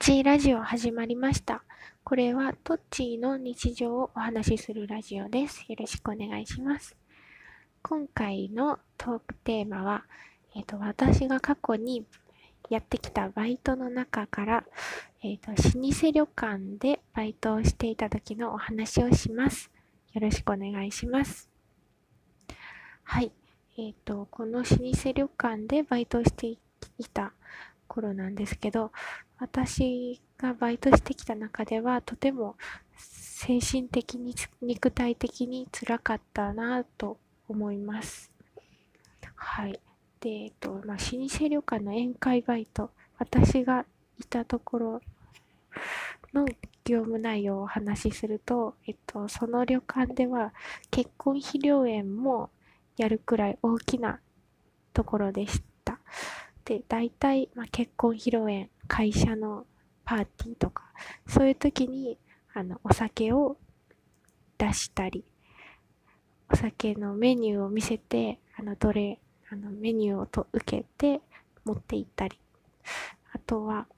チーラジオ始まりました。これはトッチーの日常をお話しするラジオです。よろしくお願いします。今回のトークテーマは、えっ、と、私が過去にやってきたバイトの中から、えっ、と、老舗旅館でバイトをしていた時のお話をします。よろしくお願いします。はい。えっ、と、この老舗旅館でバイトをしていた頃なんですけど、私がバイトしてきた中ではとても精神的に肉体的につらかったなと思います。はい。で、えっと、まあ、老舗旅館の宴会バイト、私がいたところの業務内容をお話しすると、えっと、その旅館では結婚披露宴もやるくらい大きなところでした。で、大体、まあ、結婚披露宴、会社のパーティーとか、そういう時に、あの、お酒を出したり、お酒のメニューを見せて、あの、どれ、あの、メニューをと受けて持って行ったり、あとは、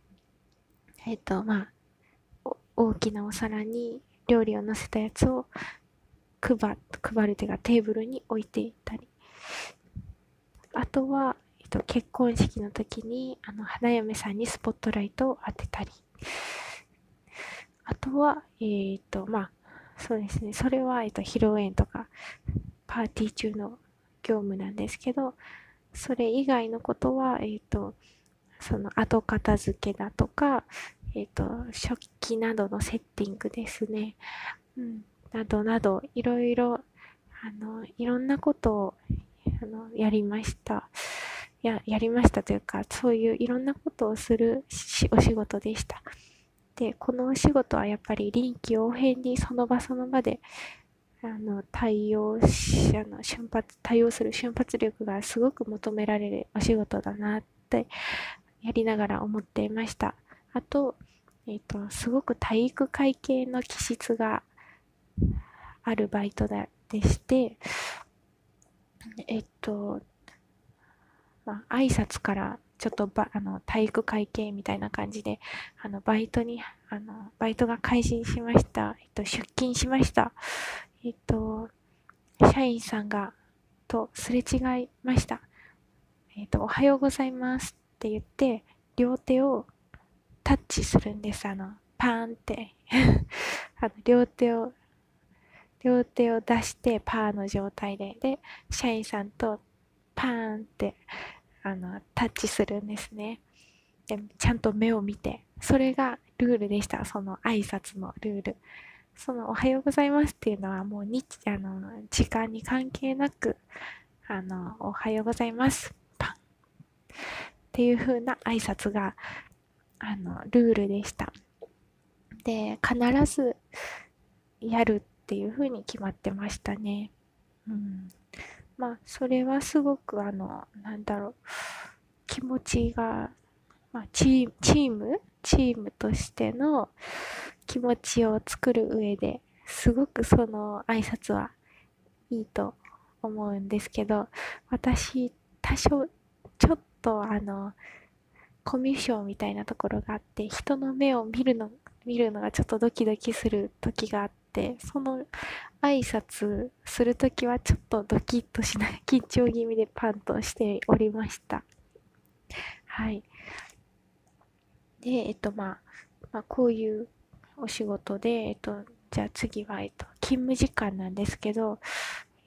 えっ、と、まあ、大きなお皿に料理を乗せたやつを配配るというかテーブルに置いていったり、あとは、と、結婚式の時にあの花嫁さんにスポットライトを当てたり。あとはえっ、とまあそうですね。それは、えっと、披露宴とかパーティー中の業務なんですけどそれ以外のことはえっ、ー、とその後片付けだとかえっ、と食器などのセッティングですね、うん、などなどいろいろあのいろんなことをあのやりました。や、やりましたというか、そういういろんなことをするお仕事でした。で、このお仕事はやっぱり臨機応変にその場その場で、あの、対応し、あの、瞬発、対応する瞬発力がすごく求められるお仕事だなって、やりながら思っていました。あと、え、ー、と、すごく体育会系の気質があるバイトでして、えっと、まあ、挨拶からちょっとばあの体育会系みたいな感じであのバイトにあのバイトが開始しました、えっと、出勤しました。えっと社員さんがとすれ違いました。えっとおはようございますって言って両手をタッチするんです。あのパーンって。あの両手を両手を出してパーの状態で。で社員さんとパーンってあのタッチするんですね。でちゃんと目を見てそれがルールでした。その挨拶のルール。その「おはようございます」っていうのはもう日あの時間に関係なくあの「おはようございます」パンっていう風な挨拶があのルールでした。で必ずやるっていう風に決まってましたね。うん。まあ、それはすごく、あの、なんだろう、気持ちが、まあ、チームチームとしての気持ちを作る上ですごくその挨拶はいいと思うんですけど、私、多少、ちょっとあの、コミュ障みたいなところがあって、人の目を見るの、見るのがちょっとドキドキする時があって、その挨拶するときはちょっとドキッとしない 緊張気味でパンとしておりました。はい。で、えっと、まあ、まあ、こういうお仕事で、えっと、じゃあ次は、えっと、勤務時間なんですけど、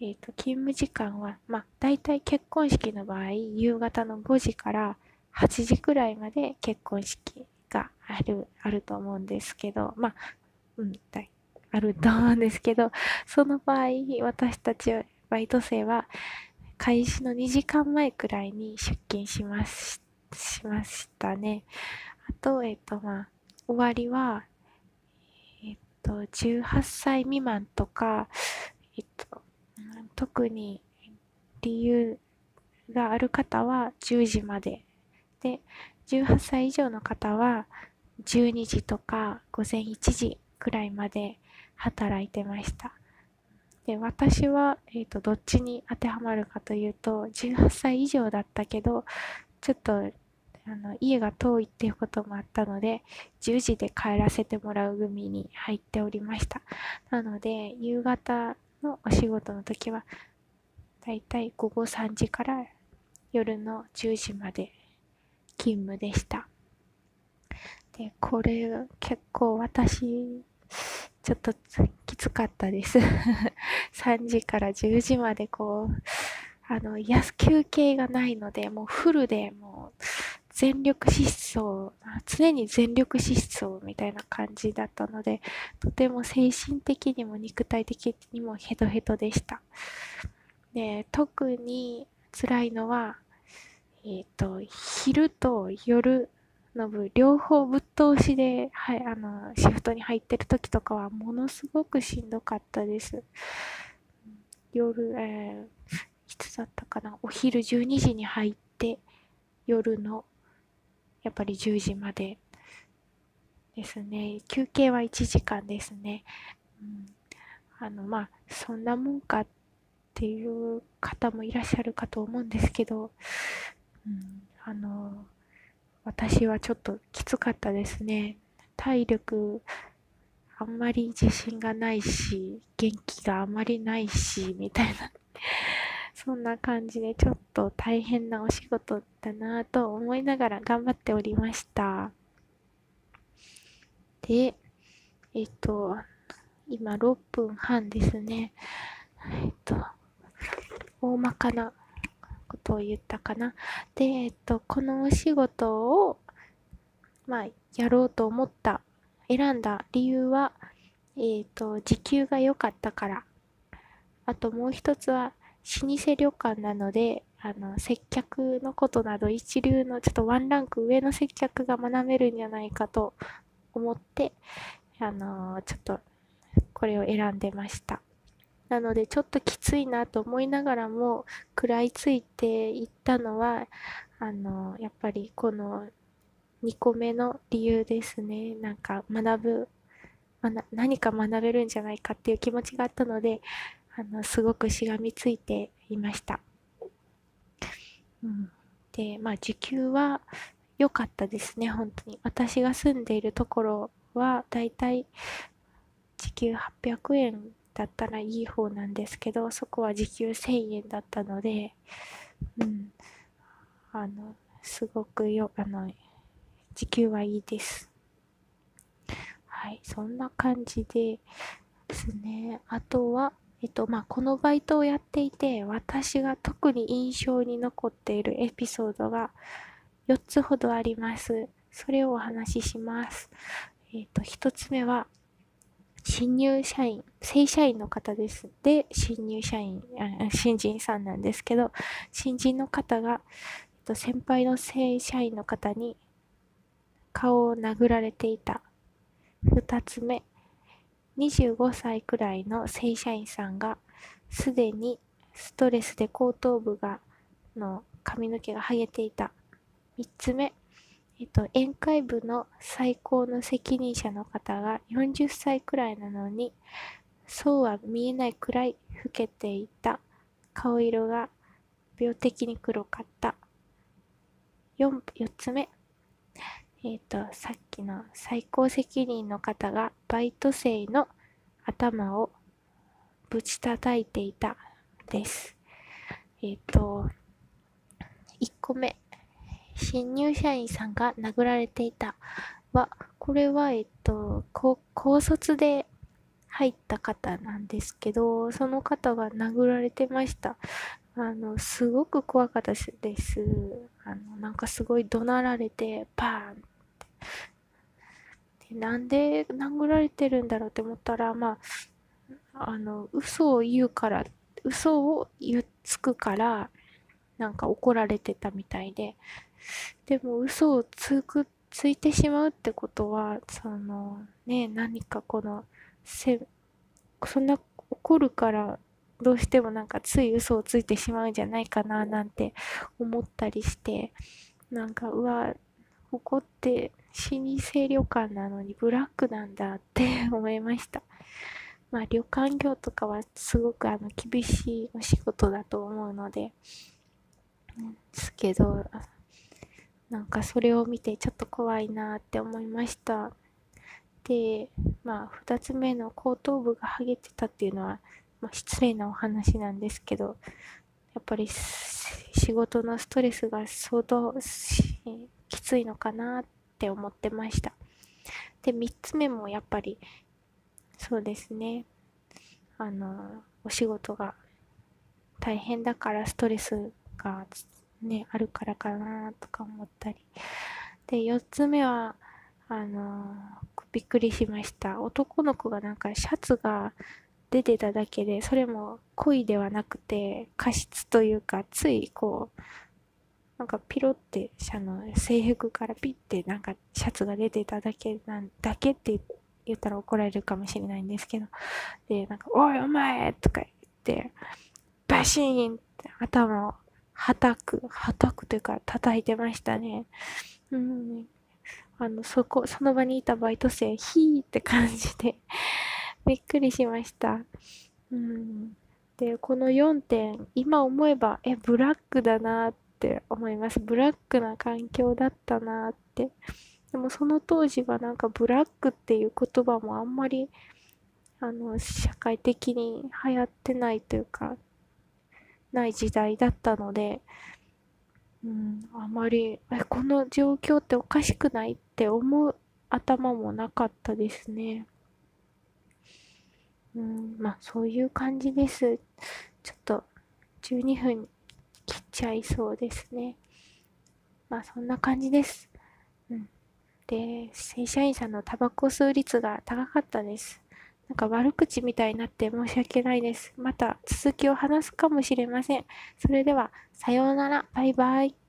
えっと、勤務時間は、まあ、大体結婚式の場合、夕方の5時から8時くらいまで結婚式がある、あると思うんですけど、まあ、うん、だあると思うんですけど、その場合、私たちバイト生は開始の2時間前くらいに出勤します、しましたね。あと、えっと、まあ、終わりは、えっと、18歳未満とか、えっと、特に理由がある方は10時まで。で、18歳以上の方は12時とか午前1時くらいまで働いてました。で、私は、えっ、ー、と、どっちに当てはまるかというと、18歳以上だったけど、ちょっと、あの家が遠いっていうこともあったので10時で帰らせてもらう組に入っておりましたなので夕方のお仕事の時はだいたい午後3時から夜の10時まで勤務でしたでこれ結構私ちょっときつかったです 3時から10時までこうあの休憩がないのでもうフルでもう全力疾走、常に全力疾走みたいな感じだったので、とても精神的にも肉体的にもヘトヘトでした。で、特に辛いのは、えっ、ー、と、昼と夜の部、両方ぶっ通しで、はい、あの、シフトに入ってる時とかは、ものすごくしんどかったです。夜、えー、いつだったかな、お昼12時に入って、夜のやっぱり10時までですね。休憩は1時間ですね。うん、あの、まあ、そんなもんかっていう方もいらっしゃるかと思うんですけど、うん、あの、私はちょっときつかったですね。体力、あんまり自信がないし、元気があまりないし、みたいな そんな感じでちょっと大変なお仕事だなぁと思いながら頑張っておりました。で、えっと、今6分半ですね。えっと、大まかなことを言ったかな。で、えっと、このお仕事を、まあ、やろうと思った、選んだ理由は、えっと、時給が良かったから。あともう一つは、老舗旅館なので、あの、接客のことなど一流のちょっとワンランク上の接客が学べるんじゃないかと思って、あのちょっとこれを選んでました。なのでちょっときついなと思いながらも食らいついていったのは、あのやっぱりこの2個目の理由ですね。なんか学ぶ、ま、何か学べるんじゃないかっていう気持ちがあったので、あの、すごくしがみついていました。うん。で、まあ、時給は良かったですね、本当に。私が住んでいるところは、だいたい時給800円だったらいい方なんですけど、そこは時給1000円だったので、うん。あの、すごくよ、あの、時給はいいです。はい、そんな感じでですね。あとは、えっと、まあ、このバイトをやっていて、私が特に印象に残っているエピソードが4つほどあります。それをお話しします。えっと、1つ目は、新入社員、正社員の方です。で、新入社員、新人さんなんですけど、新人の方が、先輩の正社員の方に顔を殴られていた。2つ目、25歳くらいの正社員さんがすでにストレスで後頭部がの髪の毛が剥げていた。3つ目、えっと、宴会部の最高の責任者の方が40歳くらいなのに、そうは見えないくらい老けていた。顔色が病的に黒かった。4, 4つ目、えっ、と、さっきの最高責任の方がバイト生の頭をぶち叩いていたです。えっ、と、1個目、新入社員さんが殴られていたは、これは、えっと、高卒で入った方なんですけど、その方が殴られてました。あの、すごく怖かったです。あの、なんかすごい怒鳴られて、パーンでなんで殴られてるんだろうって思ったら、まあ、あの、嘘を言うから、嘘を言っつくから、なんか怒られてたみたいで、でも嘘をつく、ついてしまうってことは、その、ね、何かこの、せ、そんな怒るから、どうしてもなんかつい嘘をついてしまうんじゃないかななんて思ったりして、なんか、うわ、怒って老舗旅館なのにブラックなんだって 思いました。まあ旅館業とかはすごくあの厳しいお仕事だと思うので、ですけど、なんかそれを見てちょっと怖いなって思いました。で、まあ、二つ目の後頭部が剥げてたっていうのは、まあ、失礼なお話なんですけど、やっぱり仕事のストレスが相当きついのかなって思ってました。で、三つ目もやっぱり、そうですね。あの、お仕事が大変だからストレスがね、あるからかなとか思ったり。で、4つ目は、あのー、びっくりしました。男の子がなんかシャツが出てただけで、それも恋ではなくて、過失というか、ついこう、なんかピロって、あの、制服からピッてなんかシャツが出てただけなんだけって言ったら怒られるかもしれないんですけど、で、なんか、おいお前とか言って、バシーンって頭をはたく、はたくというか叩いてましたね。うん。あの、そこ、その場にいたバイト生、ヒーって感じで びっくりしました。うん。で、この4点、今思えば、え、ブラックだなって思います。ブラックな環境だったなって。でもその当時はなんかブラックっていう言葉もあんまり、あの、社会的に流行ってないというか、ない時代だったので、うん、あまり、え、この状況っておかしくないって思う頭もなかったですね。うん、まあそういう感じです。ちょっと12分切っちゃいそうですね。まあそんな感じです。うん。で、正社員さんのタバコ吸う率が高かったです。なんか悪口みたいになって申し訳ないです。また続きを話すかもしれません。それでは、さようなら。バイバイ。